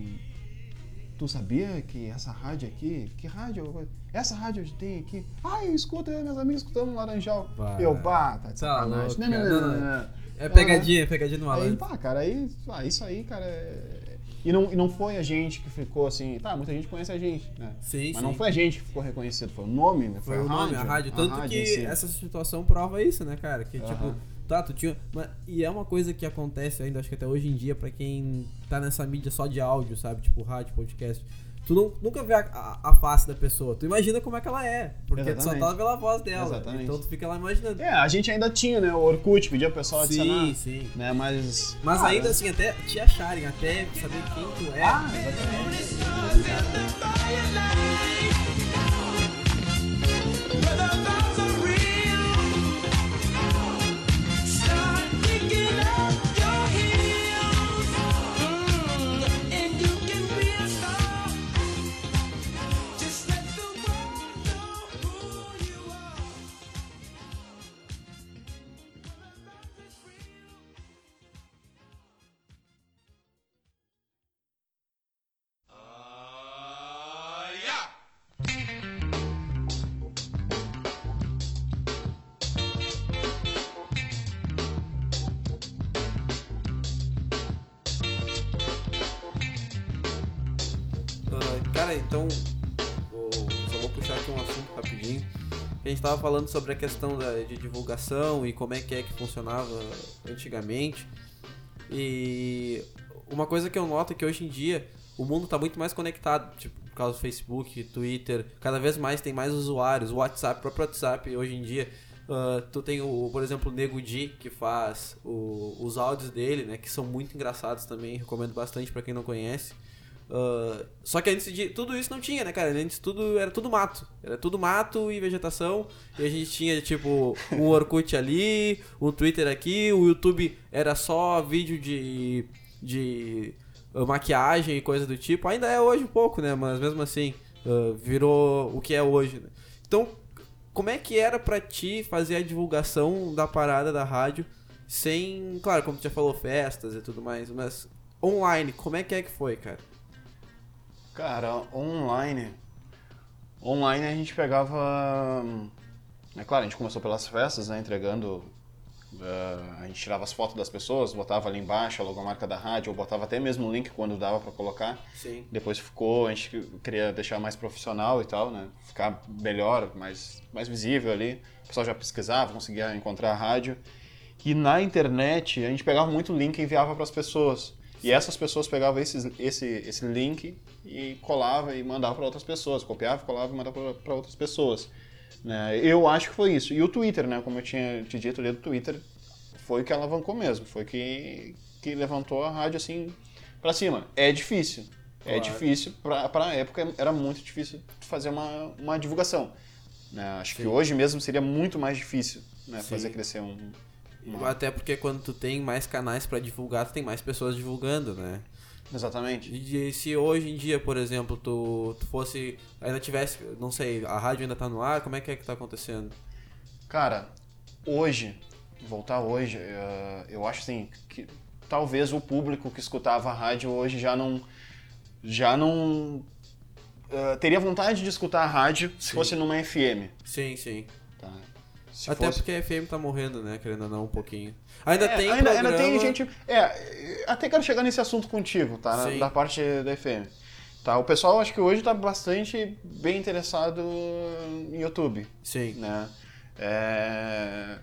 tu sabia que essa rádio aqui, que rádio? Essa rádio que tem aqui. Ah, eu escuto, eu minhas amigas escutando no Laranjal. Vai. Eu, bah, tá de Tá sacanagem. louco, Não, não, não, não. É pegadinha, é pegadinha no Aí, malandro. pá, cara, aí, ah, isso aí, cara. é- E não, e não foi a gente que ficou assim. Tá, muita gente conhece a gente, né? Sim, Mas sim. não foi a gente que ficou reconhecido, foi o nome, né? Foi a o nome, a rádio. Tanto rádio que em si. essa situação prova isso, né, cara? Que, tipo, Aham. Tá, tu tinha. mas- e é uma coisa que acontece ainda, acho que até hoje em dia, pra quem tá nessa mídia só de áudio, sabe? Tipo, rádio, podcast. Tu não- nunca vê a, a- a face da pessoa. Tu imagina como é que ela é. Porque tu só Exatamente. tá pela voz dela. Exatamente. Então tu fica lá imaginando. É, a gente ainda tinha, né? O Orkut, pedia o pessoal adicionar. sim, sim. Né, mas. Mas cara, ainda assim, até te acharem, até saber quem tu é. Ah, exatamente. Ah, gente tava falando sobre a questão da- de divulgação e como é que é que funcionava antigamente. E uma coisa que eu noto é que hoje em dia o mundo tá muito mais conectado, tipo, por causa do Facebook, Twitter, cada vez mais tem mais usuários, o WhatsApp, o próprio WhatsApp hoje em dia. ah, tu tem, o, por exemplo, o Nego Di, que faz o- os áudios dele, né? Que são muito engraçados também, recomendo bastante pra quem não conhece. Ah, só que antes de tudo isso não tinha, né, cara? Antes tudo era tudo mato. Era tudo mato e vegetação. E a gente tinha, tipo, um Orkut ali, um Twitter aqui, o YouTube era só vídeo de. de ah, maquiagem e coisa do tipo. Ainda é hoje um pouco, né? Mas mesmo assim, ah, virou o que é hoje, né? Então, como é que era pra ti fazer a divulgação da parada da rádio sem. Claro, como tu já falou, festas e tudo mais, mas online, como é que é que foi, cara? Cara, online. Online a gente pegava. É claro, a gente começou pelas festas, né? Entregando. eh, a gente tirava as fotos das pessoas, botava ali embaixo a logomarca da rádio, ou botava até mesmo o link quando dava pra colocar. Sim. Depois ficou, a gente queria deixar mais profissional e tal, né? Ficar melhor, mais, mais visível ali. O pessoal já pesquisava, conseguia encontrar a rádio. E na internet, a gente pegava muito link e enviava para as pessoas. E essas pessoas pegavam esses, esse, esse link e colava e mandava para outras pessoas. Copiava, colava e mandava para outras pessoas. Né? Eu acho que foi isso. E o Twitter, né? Como eu tinha te dito ali do Twitter, foi que alavancou mesmo. Foi que, que levantou a rádio assim para cima. É difícil. É Claro. difícil. Para a época era muito difícil fazer uma, uma divulgação. né? Acho que hoje mesmo seria muito mais difícil né? Sim. fazer crescer um. Uma- Até porque quando tu tem mais canais pra divulgar, tu tem mais pessoas divulgando, né? Exatamente. E se hoje em dia, por exemplo, tu, tu fosse. Ainda tivesse. Não sei, a rádio ainda tá no ar, como é que é que tá acontecendo? Cara, hoje, voltar hoje, eh, eu acho assim que talvez o público que escutava a rádio hoje já não. Já não. eh, teria vontade de escutar a rádio se Sim. fosse numa FM. Sim, sim. Tá? Se Até fosse- porque a FM tá morrendo, né? Querendo ou não, um pouquinho. Ainda É, tem ainda, programa... ainda tem gente. É, até quero chegar nesse assunto contigo, tá? Sim. Da parte da FM. Tá, o pessoal acho que hoje tá bastante bem interessado em YouTube, Sim. né? É,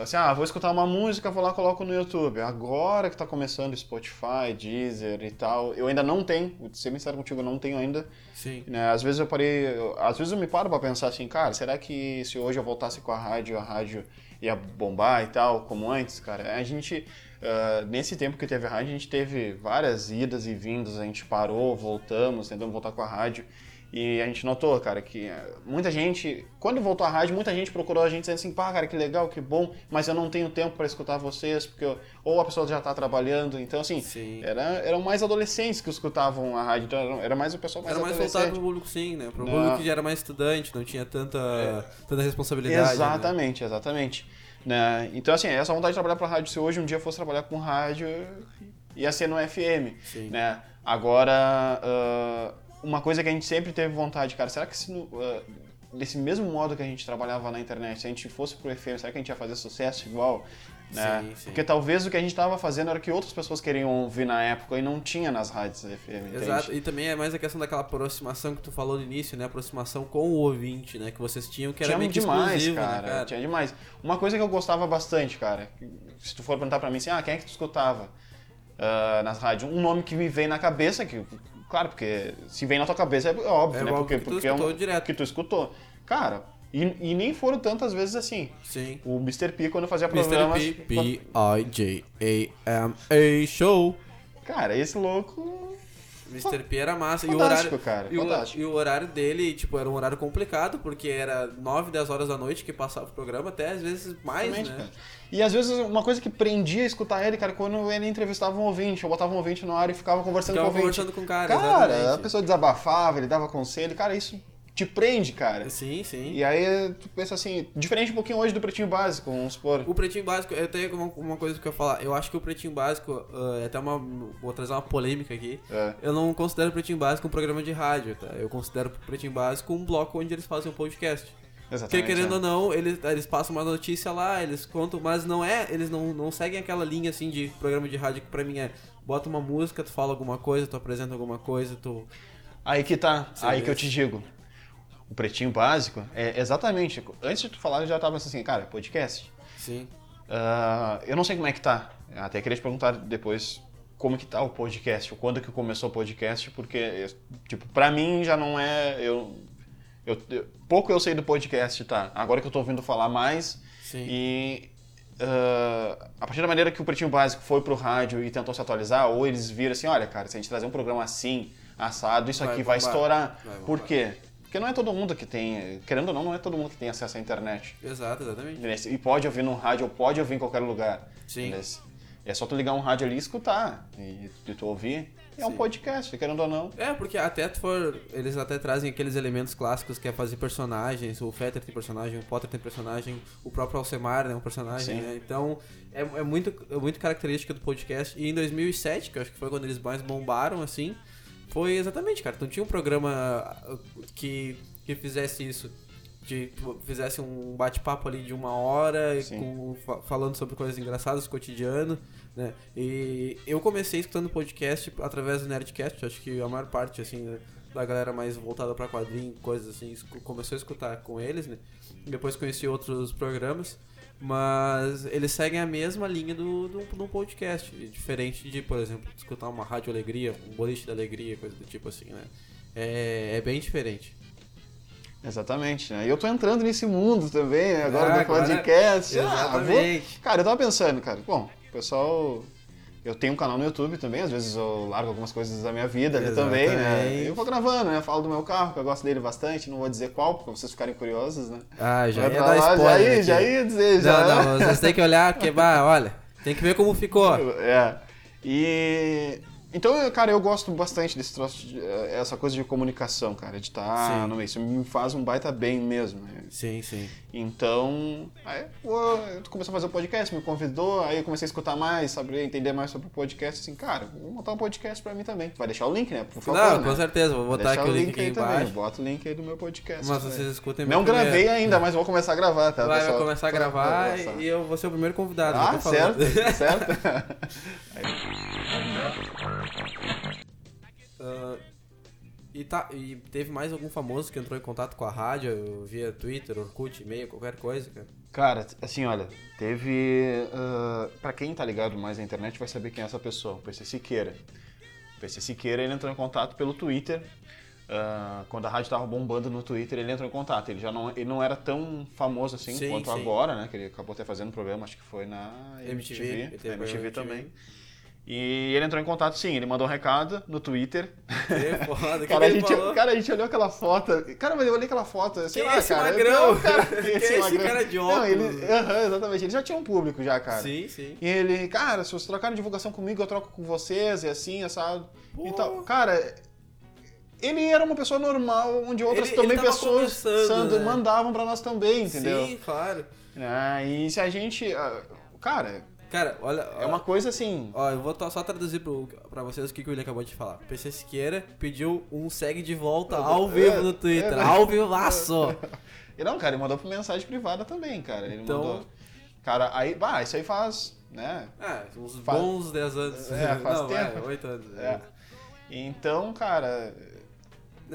assim, ah, vou escutar uma música, vou lá coloco no YouTube. Agora que tá começando Spotify, Deezer e tal, eu ainda não tenho, vou ser sincero contigo, eu não tenho ainda. Sim. Né? Às vezes eu parei, eu- às vezes eu me paro pra pensar assim, cara, será que se hoje eu voltasse com a rádio, a rádio ia bombar e tal, como antes, cara? A gente, ah, nesse tempo que teve a rádio, a gente teve várias idas e vindas, a gente parou, voltamos, tentamos voltar com a rádio. E a gente notou, cara, que eh, muita gente, quando voltou à rádio, muita gente procurou a gente dizendo assim, pá, cara, que legal, que bom, mas eu não tenho tempo para escutar vocês, porque eu, ou a pessoa já tá trabalhando. Então, assim, Sim. era, eram mais adolescentes que escutavam a rádio, então era, mais o pessoal mais Era mais voltado pro público, sim, né? Pro público que já era mais estudante, não tinha tanta, tanta responsabilidade. né? Exatamente, exatamente. Né? Então, assim, essa vontade de trabalhar para rádio, se hoje um dia eu fosse trabalhar com rádio, ia ser no FM. Sim. Né? Agora, ah, uma coisa que a gente sempre teve vontade, cara, será que se no, ah, desse mesmo modo que a gente trabalhava na internet, se a gente fosse pro FM, será que a gente ia fazer sucesso igual? Né? Sim, sim. Porque talvez o que a gente estava fazendo era que outras pessoas queriam ouvir na época e não tinha nas rádios FM. entende? Exato, e também é mais a questão daquela aproximação que tu falou no início, né? Aproximação com o ouvinte, né? Que vocês tinham, que era tinha demais, exclusivo, cara, né, cara? Tinha demais. Uma coisa que eu gostava bastante, cara, se tu for perguntar pra mim assim, ah, quem é que tu escutava ah, nas rádios? Um nome que me vem na cabeça, que, claro, porque se vem na tua cabeça é óbvio, É né? óbvio Porque, que tu porque é um, escutou direto. que tu escutou. Cara, e, e nem foram tantas vezes assim. Sim. O Mr. P, quando fazia Mr. programas... P, P-I-J-A-M-A Show. Cara, esse louco... Mr. P era massa. E o Fantástico, horário, cara, E o, fantástico. e o horário dele, tipo, era um horário complicado, porque era 9, 10 horas da noite que passava o programa, até às vezes mais, Exatamente, né? cara. E às vezes uma coisa que prendia escutar ele, cara, quando ele entrevistava um ouvinte, eu botava um ouvinte no ar e ficava conversando Ficava com o ouvinte. conversando com o cara, Cara, exatamente. a pessoa desabafava, ele dava conselho, cara, isso te prende, cara. Sim, sim. E aí tu pensa assim, diferente um pouquinho hoje do Pretinho Básico, vamos supor. O Pretinho Básico, eu tenho uma, uma coisa que eu falar. Eu acho que o Pretinho Básico, é até uma. Vou trazer uma polêmica aqui. É. Eu não considero o Pretinho Básico um programa de rádio, tá? Eu considero o Pretinho Básico um bloco onde eles fazem um podcast. Porque Exatamente. querendo é. ou não, eles, eles passam uma notícia lá, eles contam, mas não é, eles não, não seguem aquela linha assim de programa de rádio que pra mim é bota uma música, tu fala alguma coisa, tu apresenta alguma coisa, tu. Aí que tá, Sim, aí que eu te digo. O Pretinho Básico é exatamente. Antes de tu falar, eu já tava assim, cara, podcast. Sim. Ah, eu não sei como é que tá. Até queria te perguntar depois como que tá o podcast, quando que começou o podcast, porque, tipo, pra mim já não é... Eu, eu, eu- pouco eu sei do podcast, tá? Agora que eu tô ouvindo falar mais Sim. e... ah, a partir da maneira que o Pretinho Básico foi pro rádio e tentou se atualizar, ou eles viram assim, olha, cara, se a gente trazer um programa assim, assado, isso Vai aqui vai bombar. estourar. Vai. Por quê? Porque não é todo mundo que tem... Querendo ou não, não é todo mundo que tem acesso à internet. Exato, exatamente. Entendeu? E pode ouvir no rádio ou pode ouvir em qualquer lugar. Sim. Entendeu? É só tu ligar um rádio ali e escutar. E, e tu ouvir. É um Sim. podcast, querendo ou não. É, porque até tu for. Eles até trazem aqueles elementos clássicos que é fazer personagens. O Fetter tem personagem, o Potter tem personagem, o próprio Alcemar é um personagem, Sim. né? Então é, é, muito, é muito característica do podcast. E em 2007, que eu acho que foi quando eles mais bombaram, assim, foi exatamente, cara. Não tinha um programa uh, que, que fizesse isso. De, tu fizesse um bate-papo ali de uma hora com, fa- falando sobre coisas engraçadas cotidiano, né? E eu comecei escutando podcast através do Nerdcast, acho que a maior parte, assim, né, da galera mais voltada pra quadrinho, coisas assim, começou a escutar com eles, né? Depois conheci outros programas, mas eles seguem a mesma linha do, do, podcast, diferente de, por exemplo, escutar uma Rádio Alegria, um boliche da alegria, coisa do tipo assim, né? É, é bem diferente. Exatamente, né? E eu tô entrando nesse mundo também, né? agora Ah, do agora- podcast. Ah, Exatamente. vou- Cara, eu tava pensando, cara, bom, o pessoal. Eu tenho um canal no YouTube também, às vezes eu largo algumas coisas da minha vida ali também, né? Eu vou gravando, né? Falo do meu carro, que eu gosto dele bastante, não vou dizer qual, pra vocês ficarem curiosos, né? Ah, já Vai ia dar lá, já spoiler ia, aqui. já ia dizer, já. Não, não, vocês têm que olhar, porque, bah, olha, tem que ver como ficou. É. E. Então, eu- cara, eu gosto bastante desse troço, de, eh, essa coisa de comunicação, cara, de estar Sim. no meio. Isso me faz um baita bem mesmo. né? Sim, sim. Então, aí, tu começou a fazer o podcast, me convidou, aí eu comecei a escutar mais, saber entender mais sobre o podcast, assim, cara, vou montar um podcast pra mim também. Vai deixar o link, né? Por favor, Não, né? com certeza, vou botar aqui o link aqui aí também, embaixo. Bota o link aí do meu podcast. Mas também. vocês escutem Não primeiro. gravei ainda, mas vou começar a gravar, tá, Vai, vai começar a Tá, gravar tá, tá. e eu vou ser o primeiro convidado. já Ah, certo, certo. Ah, e, tá, e teve mais algum famoso que entrou em contato com a rádio via Twitter, Orkut, e-mail, qualquer coisa, cara? Cara, assim, olha, teve. Uh, para quem tá ligado mais na internet vai saber quem é essa pessoa, o PC Siqueira. O PC Siqueira ele entrou em contato pelo Twitter. ah, quando a rádio tava bombando no Twitter, ele entrou em contato. Ele já não, ele não era tão famoso assim Sim, quanto sim. agora, né? Que ele acabou até fazendo um programa, acho que foi na MTV, MTV, MTV programa também. E ele entrou em contato, sim, ele mandou um recado no Twitter. Que foda, que Cara, a que ele gente, cara, a gente olhou aquela foto. Cara, mas eu olhei aquela foto. Sei Quem lá, é esse cara. magrão? Não, cara, Quem é esse cara de Não, óculos? ele, aham, exatamente. Ele já tinha um público já, cara. Sim, sim. E ele, cara, se vocês trocarem divulgação comigo, eu troco com vocês, e assim, sabe? Pô. E tal. Cara, ele era uma pessoa normal, onde outras Ele- também ele pessoas sando- né? mandavam pra nós também, entendeu? Sim, claro. Ah, e se a gente. ah, Cara, Cara, olha. é uma coisa assim. Ó, eu vou só traduzir pro, pra vocês o que, que o William acabou de falar. PC Siqueira pediu um segue de volta ao vivo no Twitter. é, ao vivaço. E não, cara, ele mandou por mensagem privada também, cara. Ele Então- mandou. Cara, aí, bah, isso aí faz, né? Ah, uns Faz- bons 10 anos. É, faz Não, tempo. É, 8 anos. É. Então, cara,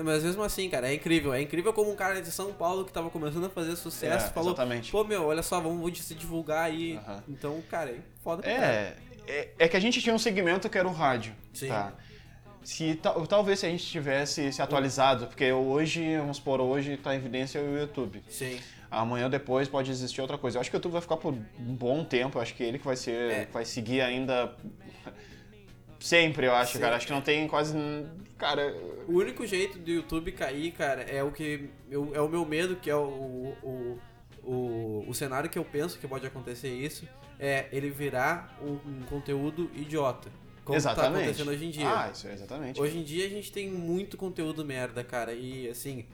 mas mesmo assim, cara, é incrível. É incrível como um cara de São Paulo que tava começando a fazer sucesso É, falou: exatamente. pô, meu, olha só, vamos se divulgar aí. Aham. Então, cara, é foda pra é, é. É que a gente tinha um segmento que era o rádio. Sim. Tá? Se, tal- talvez se a gente tivesse se atualizado, porque hoje, vamos por hoje, tá em evidência o YouTube. Sim. Amanhã ou depois pode existir outra coisa. Eu acho que o YouTube vai ficar por um bom tempo. Eu acho que ele que vai ser. É. vai seguir ainda. Sempre, eu acho, Sim. cara. Acho que não tem quase. Cara. O único jeito do YouTube cair, cara, é o que. eu- é o meu medo, que é o, o, o, o cenário que eu penso que pode acontecer isso. É ele virar um, um conteúdo idiota. Como tá exatamente. acontecendo hoje em dia. Ah, isso é exatamente. Hoje em dia a gente tem muito conteúdo merda, cara. E assim,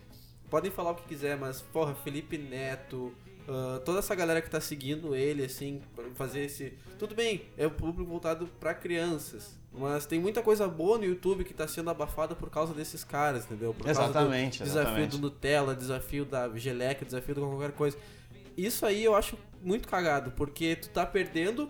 podem falar o que quiser, mas, porra, Felipe Neto, ah, toda essa galera que tá seguindo ele, assim, pra fazer esse. Tudo bem, é o público voltado pra crianças. Mas tem muita coisa boa no YouTube que tá sendo abafada por causa desses caras, entendeu? Por causa do Exatamente, desafio exatamente. do Nutella, desafio da geleca, desafio de qualquer coisa. Isso aí eu acho muito cagado, porque tu tá perdendo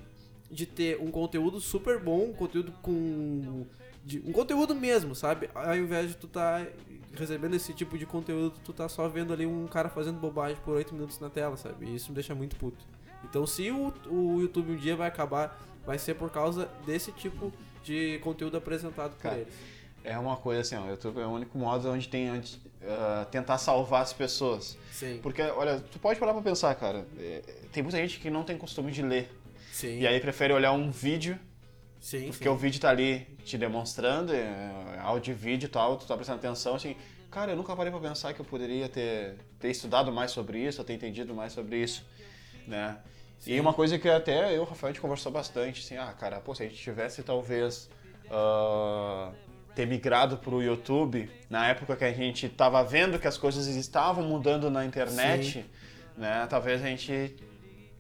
de ter um conteúdo super bom, um conteúdo com. de- um conteúdo mesmo, sabe? Ao invés de tu tá recebendo esse tipo de conteúdo, tu tá só vendo ali um cara fazendo bobagem por 8 minutos na tela, sabe? E isso me deixa muito puto. Então se o, o YouTube um dia vai acabar, vai ser por causa desse tipo de conteúdo apresentado por Cara, eles. É uma coisa assim, ó, o YouTube é o único modo onde tem onde, ah, tentar salvar as pessoas. Sim. Porque, olha, tu pode parar pra pensar, cara. é, tem muita gente que não tem costume de ler. Sim. E aí prefere olhar um vídeo, sim, porque sim. o vídeo tá ali te demonstrando, é, áudio e vídeo e tal, tu tá prestando atenção, assim. Cara, eu nunca parei pra pensar que eu poderia ter, ter estudado mais sobre isso, ter entendido mais sobre isso, né? E uma coisa que até eu e o Rafael a gente conversou bastante, assim, ah, cara, pô, se a gente tivesse talvez ah, ter migrado pro YouTube na época que a gente tava vendo que as coisas estavam mudando na internet, né? Talvez a gente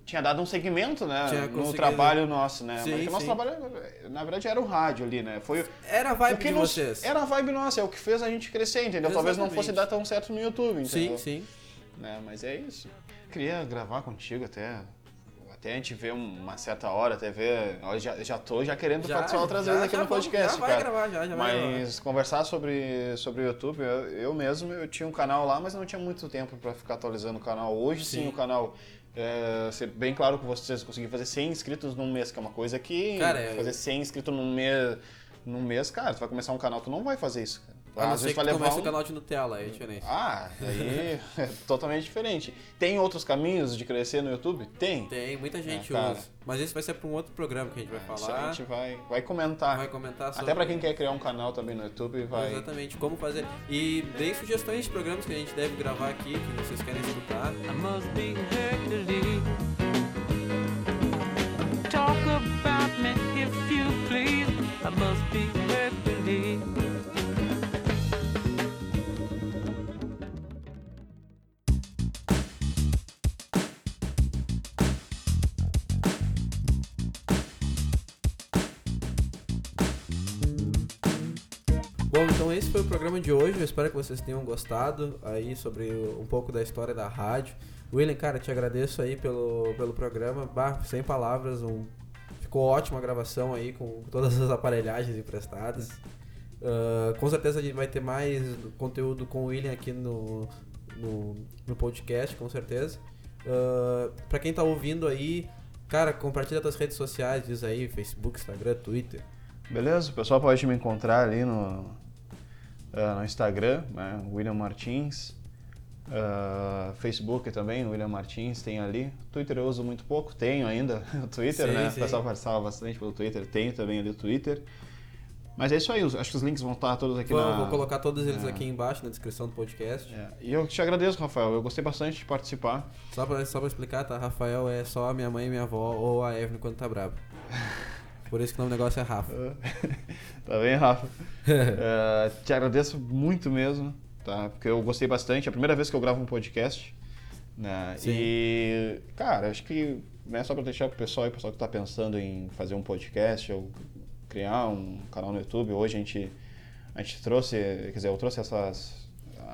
tinha dado um segmento, né, Tinha no conseguido. trabalho nosso, né? Sim, Mas o nosso sim. trabalho, na verdade, era o rádio ali, né? Foi Era a o vibe que de nos- vocês. Era a vibe nossa, é o que fez a gente crescer, entendeu? Talvez não fosse Exatamente. dar tão certo no YouTube, Sim, entendeu? sim. Né? Mas é isso. Queria gravar contigo até. Até a gente ver uma certa hora, até ver. Eu já, já tô já querendo participar outras já- vezes aqui já no podcast, Já vai cara. gravar, já, já vai gravar. Mas conversar sobre, sobre o YouTube, eu, eu mesmo, eu tinha um canal lá, mas não tinha muito tempo pra ficar atualizando o canal. Hoje sim, Sim. o canal, é, ser bem claro com vocês, conseguir fazer 100 inscritos num mês, que é uma coisa que Cara, é- fazer 100 inscritos num mês, num mês, cara, tu vai começar um canal, tu não vai fazer isso, cara. A não Às ser vezes que vai tu levar comece um... o canal de Nutella, aí é diferente. Ah, aí é totalmente diferente. Tem outros caminhos de crescer no YouTube? Tem. Tem, muita gente É, cara. usa. Mas esse vai ser pra um outro programa que a gente vai Isso falar. a gente vai, vai comentar. Vai comentar sobre... Até pra quem quer criar um canal também no YouTube, vai. Exatamente, como fazer. E deem sugestões de programas que a gente deve gravar aqui, que vocês querem escutar. I must be. Talk about me if you please. I must be Hercules. Bom, então esse foi o programa de hoje. Eu espero que vocês tenham gostado aí sobre um pouco da história da rádio. William, cara, te agradeço aí pelo, pelo programa. Bah, sem palavras, um- ficou ótima a gravação aí com todas as aparelhagens emprestadas. Ah, com certeza a gente vai ter mais conteúdo com o William aqui no, no, no podcast, com certeza. Uh, para quem tá ouvindo aí, cara, compartilha tuas redes sociais, diz aí, Facebook, Instagram, Twitter. Beleza? O pessoal pode me encontrar ali no, ah, no Instagram, né? William Martins. Ah, Facebook também, William Martins tem ali. Twitter eu uso muito pouco, tenho ainda o Twitter, Sim, né? sim. O pessoal participava bastante pelo Twitter, tenho também ali o Twitter. Mas é isso aí, acho que os links vão estar todos aqui Vou, na... vou colocar todos eles é. aqui embaixo na descrição do podcast. É, E eu te agradeço, Rafael, eu gostei bastante de participar. Só, pra, só pra explicar, tá? Rafael é só a minha mãe e minha avó ou a Evelyn quando tá brava. Por isso que o nome do negócio é Rafa. tá bem, Rafa? É, te agradeço muito mesmo, tá? Porque eu gostei bastante. É a primeira vez que eu gravo um podcast, né? Sim. E, cara, acho que né, só pra deixar pro pessoal, aí, o pessoal que tá pensando em fazer um podcast ou criar um canal no YouTube, hoje a gente, a gente trouxe, quer dizer, eu trouxe essas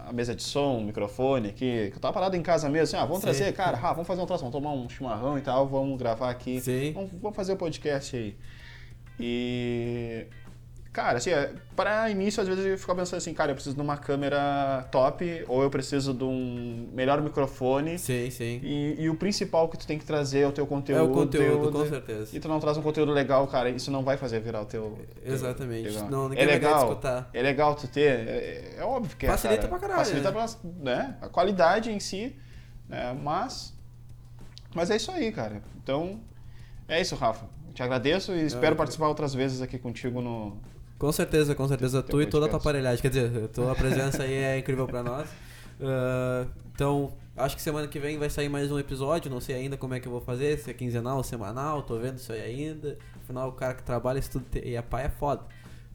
a mesa de som, o microfone aqui, que eu tava parado em casa mesmo, assim, ah, vamos Sim. trazer, cara, ah, vamos fazer um troço, vamos tomar um chimarrão e tal, vamos gravar aqui. Sim. Vamos, vamos fazer o podcast aí. E. Cara, assim, é, para início, às vezes eu fico pensando assim, cara, eu preciso de uma câmera top, ou eu preciso de um melhor microfone. Sim, sim. E, e o principal que tu tem que trazer é o teu conteúdo. É o conteúdo, com certeza. E tu não traz um conteúdo legal, cara, isso não vai fazer virar o teu. teu- Exatamente. Não, ninguém é vai legal, escutar. É legal tu ter, é, é óbvio que é. Facilita cara, pra caralho, Facilita né? pra, né? A qualidade em si, né? Mas. Mas é isso aí, cara. Então, é isso, Rafa. Te agradeço e espero participar outras vezes aqui contigo no. Com certeza, com certeza. Tu e toda a tua aparelhagem. Quer dizer, a tua presença aí é incrível pra nós. Ah, então, acho que semana que vem vai sair mais um episódio. Não sei ainda como é que eu vou fazer, se é quinzenal ou semanal. Tô vendo isso aí ainda. Afinal, o cara que trabalha, estuda e é pai é foda.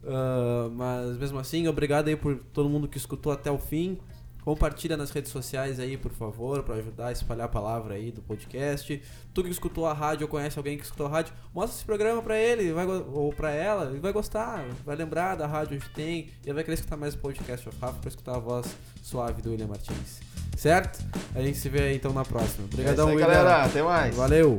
Ah, mas mesmo assim, obrigado aí por todo mundo que escutou até o fim. Compartilha nas redes sociais aí, por favor, pra ajudar a espalhar a palavra aí do podcast. Tu que escutou a rádio ou conhece alguém que escutou a rádio, mostra esse programa pra ele vai, ou pra ela, ele vai gostar, vai lembrar da rádio onde tem e vai querer escutar mais o podcast of Rafa pra escutar a voz suave do William Martins. Certo? A gente se vê aí então na próxima. É Obrigadão, aí, William. galera. Até mais. Valeu!